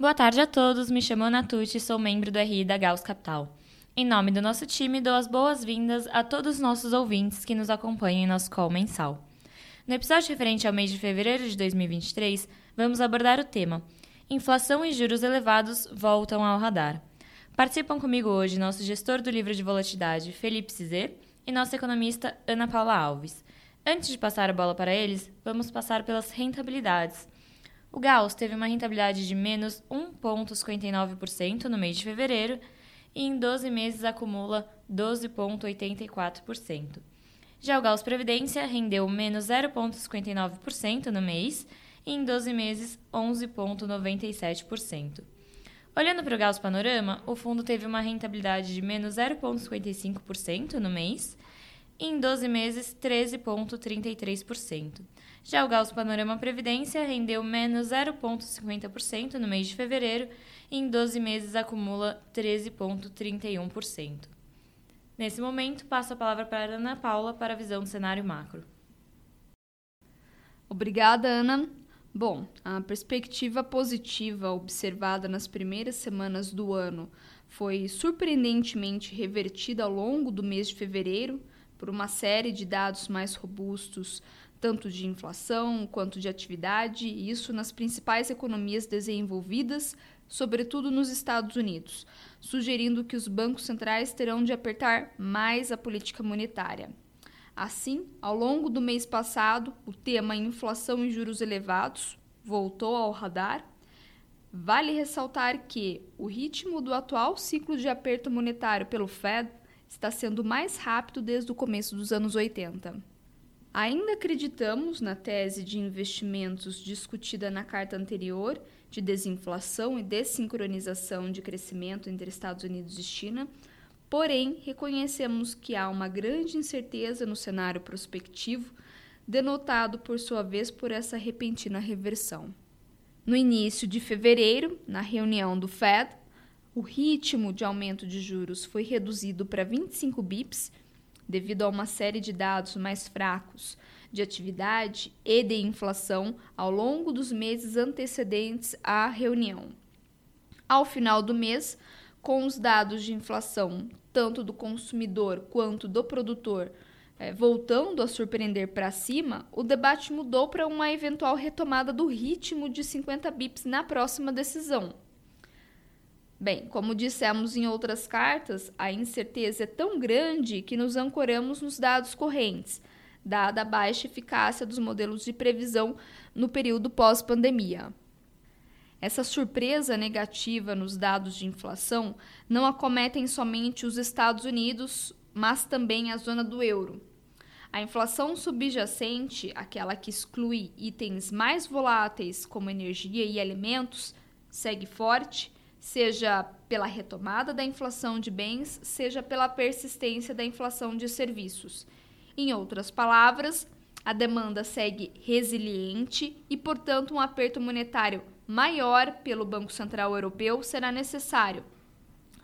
Boa tarde a todos, me chamo Ana Tucci e sou membro do RI da Gauss Capital. Em nome do nosso time, dou as boas-vindas a todos os nossos ouvintes que nos acompanham em nosso call mensal. No episódio referente ao mês de fevereiro de 2023, vamos abordar o tema Inflação e juros elevados voltam ao radar. Participam comigo hoje nosso gestor do livro de volatilidade, Felipe Cizê, e nossa economista, Ana Paula Alves. Antes de passar a bola para eles, vamos passar pelas rentabilidades. O Gauss teve uma rentabilidade de menos 1,59% no mês de fevereiro e em 12 meses acumula 12,84%. Já o Gauss Previdência rendeu menos 0,59% no mês e em 12 meses 11,97%. Olhando para o Gauss Panorama, o fundo teve uma rentabilidade de menos 0,55% no mês e em 12 meses 13,33%. Já o Gauss Panorama Previdência rendeu menos 0,50% no mês de fevereiro e em 12 meses acumula 13,31%. Nesse momento, passo a palavra para a Ana Paula para a visão do cenário macro. Obrigada, Ana. Bom, a perspectiva positiva observada nas primeiras semanas do ano foi surpreendentemente revertida ao longo do mês de fevereiro por uma série de dados mais robustos, tanto de inflação quanto de atividade, isso nas principais economias desenvolvidas, sobretudo nos Estados Unidos, sugerindo que os bancos centrais terão de apertar mais a política monetária. Assim, ao longo do mês passado, o tema inflação e juros elevados voltou ao radar. Vale ressaltar que o ritmo do atual ciclo de aperto monetário pelo Fed está sendo mais rápido desde o começo dos anos 80. Ainda acreditamos na tese de investimentos discutida na carta anterior de desinflação e dessincronização de crescimento entre Estados Unidos e China, Porém, reconhecemos que há uma grande incerteza no cenário prospectivo, denotado por sua vez por essa repentina reversão. No início de fevereiro, na reunião do Fed, o ritmo de aumento de juros foi reduzido para 25 bips, devido a uma série de dados mais fracos de atividade e de inflação ao longo dos meses antecedentes à reunião. Ao final do mês, com os dados de inflação, tanto do consumidor quanto do produtor, é, voltando a surpreender para cima, o debate mudou para uma eventual retomada do ritmo de 50 bips na próxima decisão. Bem, como dissemos em outras cartas, a incerteza é tão grande que nos ancoramos nos dados correntes, dada a baixa eficácia dos modelos de previsão no período pós-pandemia. Essa surpresa negativa nos dados de inflação não acometem somente os Estados Unidos, mas também a zona do euro. A inflação subjacente, aquela que exclui itens mais voláteis como energia e alimentos, segue forte, seja pela retomada da inflação de bens, seja pela persistência da inflação de serviços. Em outras palavras, a demanda segue resiliente e, portanto, um aperto monetário maior pelo Banco Central Europeu será necessário,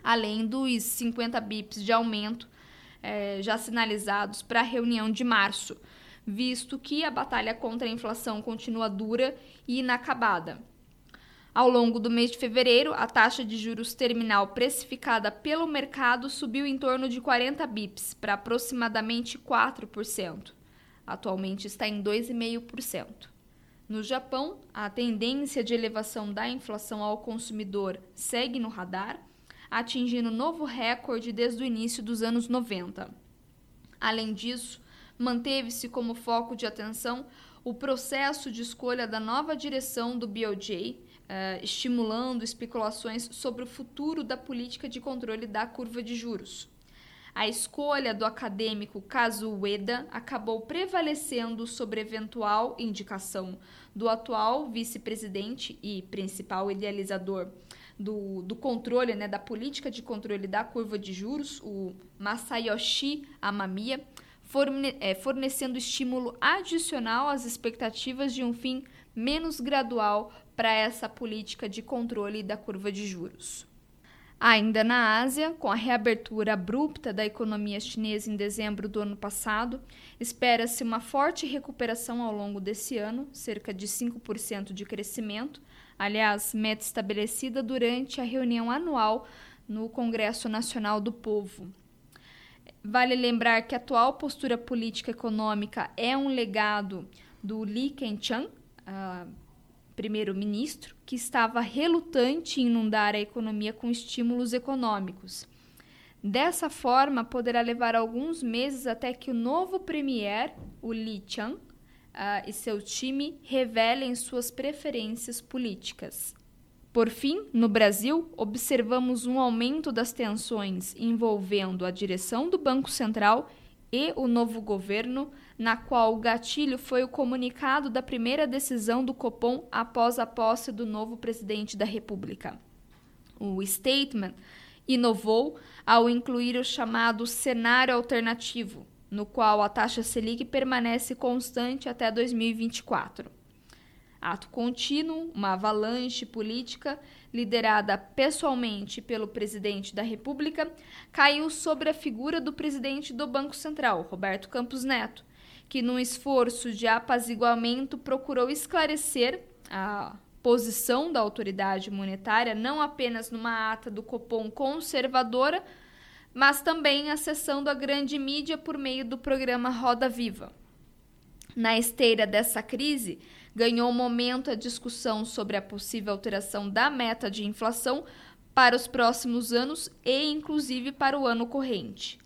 além dos 50 bips de aumento é, já sinalizados para a reunião de março, visto que a batalha contra a inflação continua dura e inacabada. Ao longo do mês de fevereiro, a taxa de juros terminal precificada pelo mercado subiu em torno de 40 bips para aproximadamente 4%. Atualmente está em 2,5%. No Japão, a tendência de elevação da inflação ao consumidor segue no radar, atingindo novo recorde desde o início dos anos 90. Além disso, manteve-se como foco de atenção o processo de escolha da nova direção do BOJ, eh, estimulando especulações sobre o futuro da política de controle da curva de juros. A escolha do acadêmico Kazueda acabou prevalecendo sobre eventual indicação do atual vice-presidente e principal idealizador do, do controle, né, da política de controle da curva de juros, o Masayoshi Amamiya, forne, é, fornecendo estímulo adicional às expectativas de um fim menos gradual para essa política de controle da curva de juros. Ainda na Ásia, com a reabertura abrupta da economia chinesa em dezembro do ano passado, espera-se uma forte recuperação ao longo desse ano, cerca de 5% de crescimento, Aliás, meta estabelecida durante a reunião anual no Congresso Nacional do Povo. Vale lembrar que a atual postura política econômica é um legado do Li Keqiang, uh, primeiro-ministro, que estava relutante em inundar a economia com estímulos econômicos. Dessa forma, poderá levar alguns meses até que o novo premier, o Li Chang, uh, e seu time revelem suas preferências políticas. Por fim, no Brasil, observamos um aumento das tensões envolvendo a direção do Banco Central e o novo governo, na qual o gatilho foi o comunicado da primeira decisão do Copom após a posse do novo presidente da República. O statement inovou ao incluir o chamado cenário alternativo, no qual a taxa Selic permanece constante até 2024. Ato contínuo, uma avalanche política liderada pessoalmente pelo presidente da República, caiu sobre a figura do presidente do Banco Central, Roberto Campos Neto, que, num esforço de apaziguamento, procurou esclarecer a posição da autoridade monetária não apenas numa ata do Copom conservadora, mas também acessando a grande mídia por meio do programa Roda Viva. Na esteira dessa crise, ganhou momento a discussão sobre a possível alteração da meta de inflação para os próximos anos e, inclusive, para o ano corrente.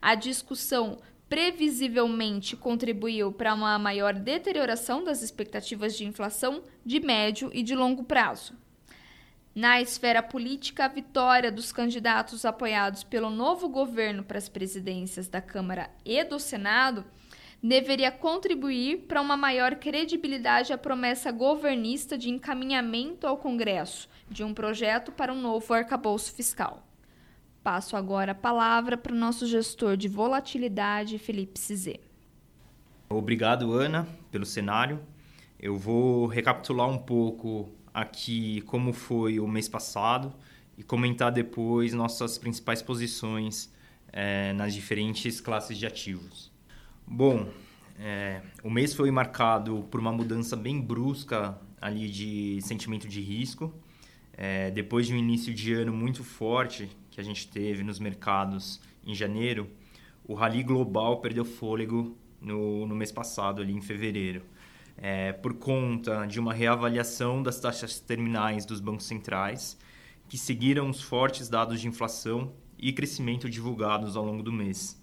A discussão previsivelmente contribuiu para uma maior deterioração das expectativas de inflação de médio e de longo prazo. Na esfera política, a vitória dos candidatos apoiados pelo novo governo para as presidências da Câmara e do Senado deveria contribuir para uma maior credibilidade à promessa governista de encaminhamento ao Congresso de um projeto para um novo arcabouço fiscal. Passo agora a palavra para o nosso gestor de volatilidade, Felipe Cizê. Obrigado, Ana, pelo cenário. Eu vou recapitular um pouco aqui como foi o mês passado e comentar depois nossas principais posições é, nas diferentes classes de ativos. Bom, é, o mês foi marcado por uma mudança bem brusca ali de sentimento de risco. É, depois de um início de ano muito forte que a gente teve nos mercados em janeiro, o rally global perdeu fôlego no, no mês passado, ali em fevereiro, é, por conta de uma reavaliação das taxas terminais dos bancos centrais, que seguiram os fortes dados de inflação e crescimento divulgados ao longo do mês,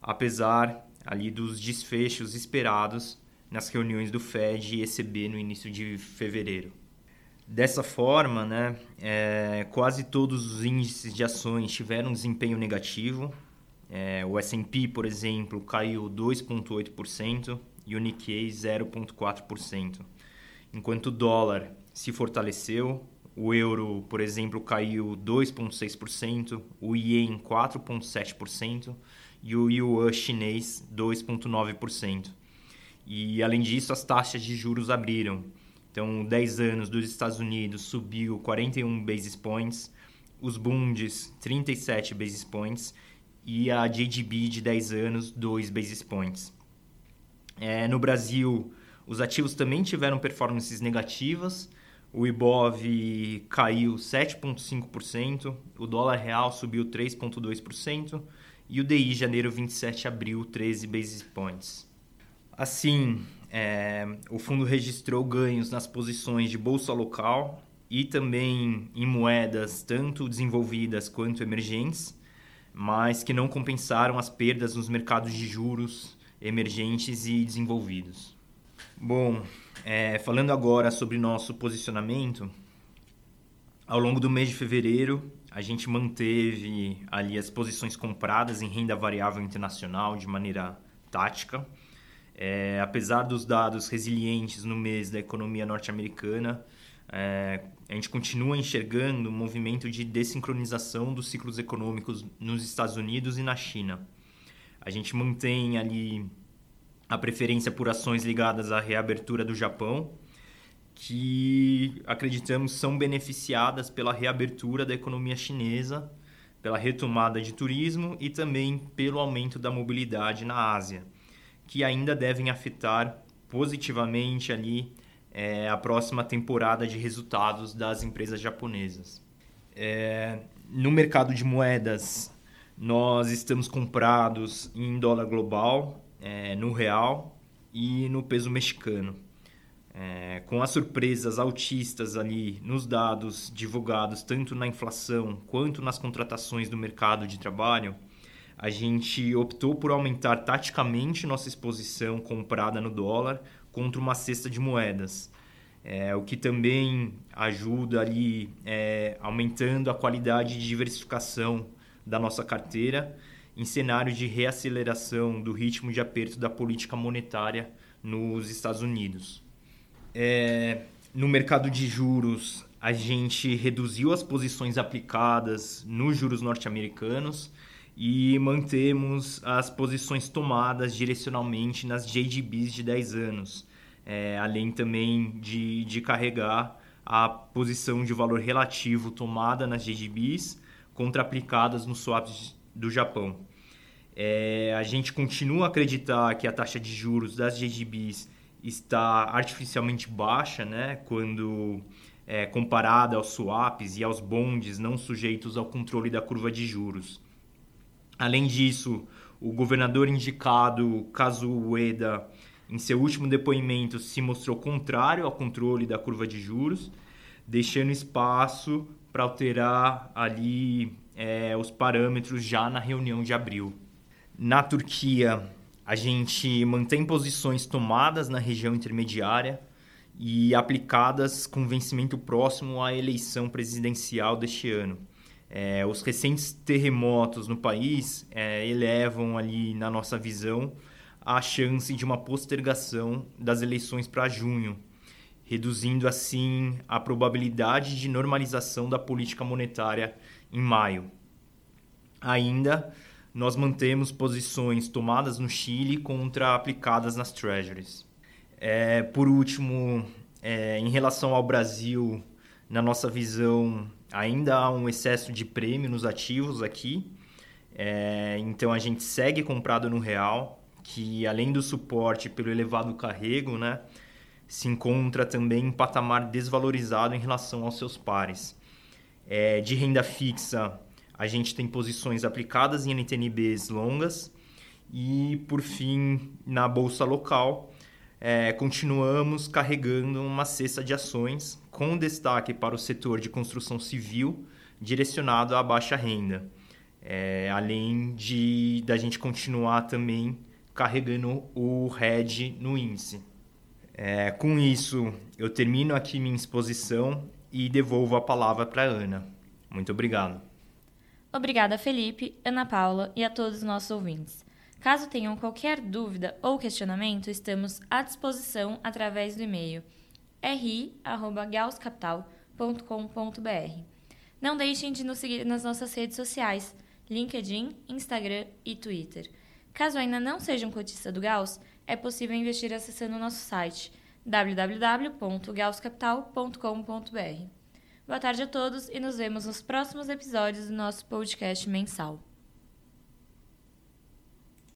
apesar ali dos desfechos esperados nas reuniões do Fed e ECB no início de fevereiro. Dessa forma, né, é, quase todos os índices de ações tiveram desempenho negativo. É, o S&P, por exemplo, caiu 2,8% e o Nikkei 0,4%. Enquanto o dólar se fortaleceu, o euro, por exemplo, caiu 2,6%, o ien 4,7% e o yuan chinês 2,9%. E além disso, as taxas de juros abriram. Então, 10 anos dos Estados Unidos subiu 41 basis points, os bundes 37 basis points e a JGB de 10 anos 2 basis points. É, no Brasil, os ativos também tiveram performances negativas. O Ibov caiu 7,5%, o dólar real subiu 3,2% e o DI janeiro 27 abril 13 basis points. Assim, é, o fundo registrou ganhos nas posições de bolsa local e também em moedas tanto desenvolvidas quanto emergentes, mas que não compensaram as perdas nos mercados de juros emergentes e desenvolvidos. Bom, é, falando agora sobre nosso posicionamento, ao longo do mês de fevereiro, a gente manteve ali as posições compradas em renda variável internacional de maneira tática é, apesar dos dados resilientes no mês da economia norte-americana, é, a gente continua enxergando um movimento de desincronização dos ciclos econômicos nos Estados Unidos e na China. A gente mantém ali a preferência por ações ligadas à reabertura do Japão, que acreditamos são beneficiadas pela reabertura da economia chinesa, pela retomada de turismo e também pelo aumento da mobilidade na Ásia que ainda devem afetar positivamente ali é, a próxima temporada de resultados das empresas japonesas. É, no mercado de moedas, nós estamos comprados em dólar global, é, no real e no peso mexicano. É, com as surpresas altistas ali nos dados divulgados tanto na inflação quanto nas contratações do mercado de trabalho, a gente optou por aumentar taticamente nossa exposição comprada no dólar contra uma cesta de moedas. É, o que também ajuda ali é, aumentando a qualidade de diversificação da nossa carteira em cenário de reaceleração do ritmo de aperto da política monetária nos Estados Unidos. É, no mercado de juros, a gente reduziu as posições aplicadas nos juros norte-americanos e mantemos as posições tomadas direcionalmente nas JGBs de 10 anos, é, além também de, de carregar a posição de valor relativo tomada nas JGBs contra aplicadas nos swaps do Japão. É, a gente continua a acreditar que a taxa de juros das JGBs está artificialmente baixa, né, quando é, comparada aos swaps e aos bonds não sujeitos ao controle da curva de juros. Além disso, o governador indicado, Kazuo Ueda, em seu último depoimento se mostrou contrário ao controle da curva de juros, deixando espaço para alterar ali é, os parâmetros já na reunião de abril. Na Turquia, a gente mantém posições tomadas na região intermediária e aplicadas com vencimento próximo à eleição presidencial deste ano. É, os recentes terremotos no país é, elevam ali, na nossa visão, a chance de uma postergação das eleições para junho, reduzindo assim a probabilidade de normalização da política monetária em maio. Ainda, nós mantemos posições tomadas no Chile contra aplicadas nas Treasuries. É, por último, é, em relação ao Brasil, na nossa visão, ainda há um excesso de prêmio nos ativos aqui. É, então a gente segue comprado no real, que além do suporte pelo elevado carrego, né, se encontra também em patamar desvalorizado em relação aos seus pares. É, de renda fixa, a gente tem posições aplicadas em NTNBs longas e, por fim, na bolsa local, é, continuamos carregando uma cesta de ações com destaque para o setor de construção civil direcionado à baixa renda. É, além de da gente continuar também carregando o RED no índice. É, com isso, eu termino aqui minha exposição e devolvo a palavra para Ana. Muito obrigado. Obrigada, Felipe, Ana Paula e a todos os nossos ouvintes. Caso tenham qualquer dúvida ou questionamento, estamos à disposição através do e-mail ri@gauscapital.com.br. Não deixem de nos seguir nas nossas redes sociais, LinkedIn, Instagram e Twitter. Caso ainda não seja um cotista do Gauss, é possível investir acessando o nosso site www.gauscapital.com.br. Boa tarde a todos e nos vemos nos próximos episódios do nosso podcast mensal.